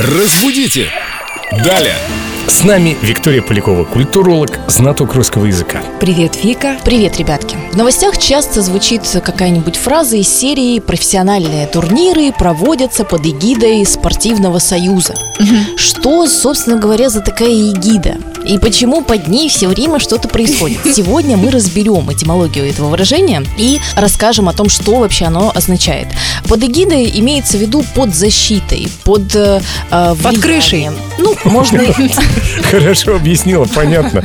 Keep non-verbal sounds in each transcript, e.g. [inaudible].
Разбудите! Далее! С нами Виктория Полякова, культуролог, знаток русского языка. Привет, Вика. Привет, ребятки. В новостях часто звучит какая-нибудь фраза из серии «Профессиональные турниры проводятся под эгидой спортивного союза». Что, собственно говоря, за такая эгида? И почему под ней все время что-то происходит? [laughs] Сегодня мы разберем этимологию этого выражения и расскажем о том, что вообще оно означает. Под эгидой имеется в виду под защитой, под э, э, Под крышей. Ну, можно [laughs] [laughs] Хорошо объяснила, понятно.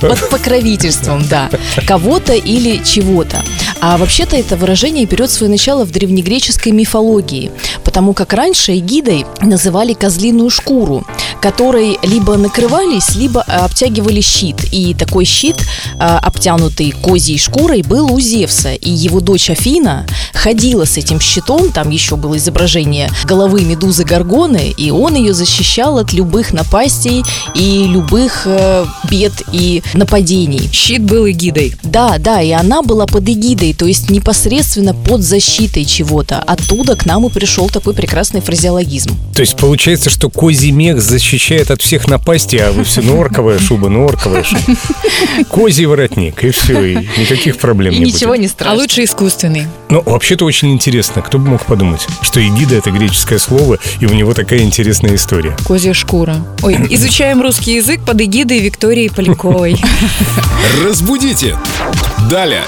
под покровительством, да, кого-то или чего-то. А вообще-то это выражение берет свое начало в древнегреческой мифологии, потому как раньше эгидой называли козлиную шкуру, которой либо накрывались, либо э, обтягивали щит. И такой щит, э, обтянутый козьей шкурой, был у Зевса. И его дочь Афина ходила с этим щитом, там еще было изображение головы медузы Горгоны, и он ее защищал от любых напастей и любых э, бед и нападений. Щит был эгидой. Да, да, и она была под эгидой, то есть непосредственно под защитой чего-то. Оттуда к нам и пришел такой прекрасный фразеологизм. То есть получается, что козий мех защищает от всех напастей, а вы все норковая шуба, норковая шуба. Козий воротник, и все, и никаких проблем И не ничего будет. не А страшно. лучше искусственный. Ну, вообще-то очень интересно. Кто бы мог подумать, что эгида — это греческое слово, и у него такая интересная история. Козья шкура. Ой, [coughs] изучаем русский язык под эгидой Виктории Поляковой. Разбудите! Далее!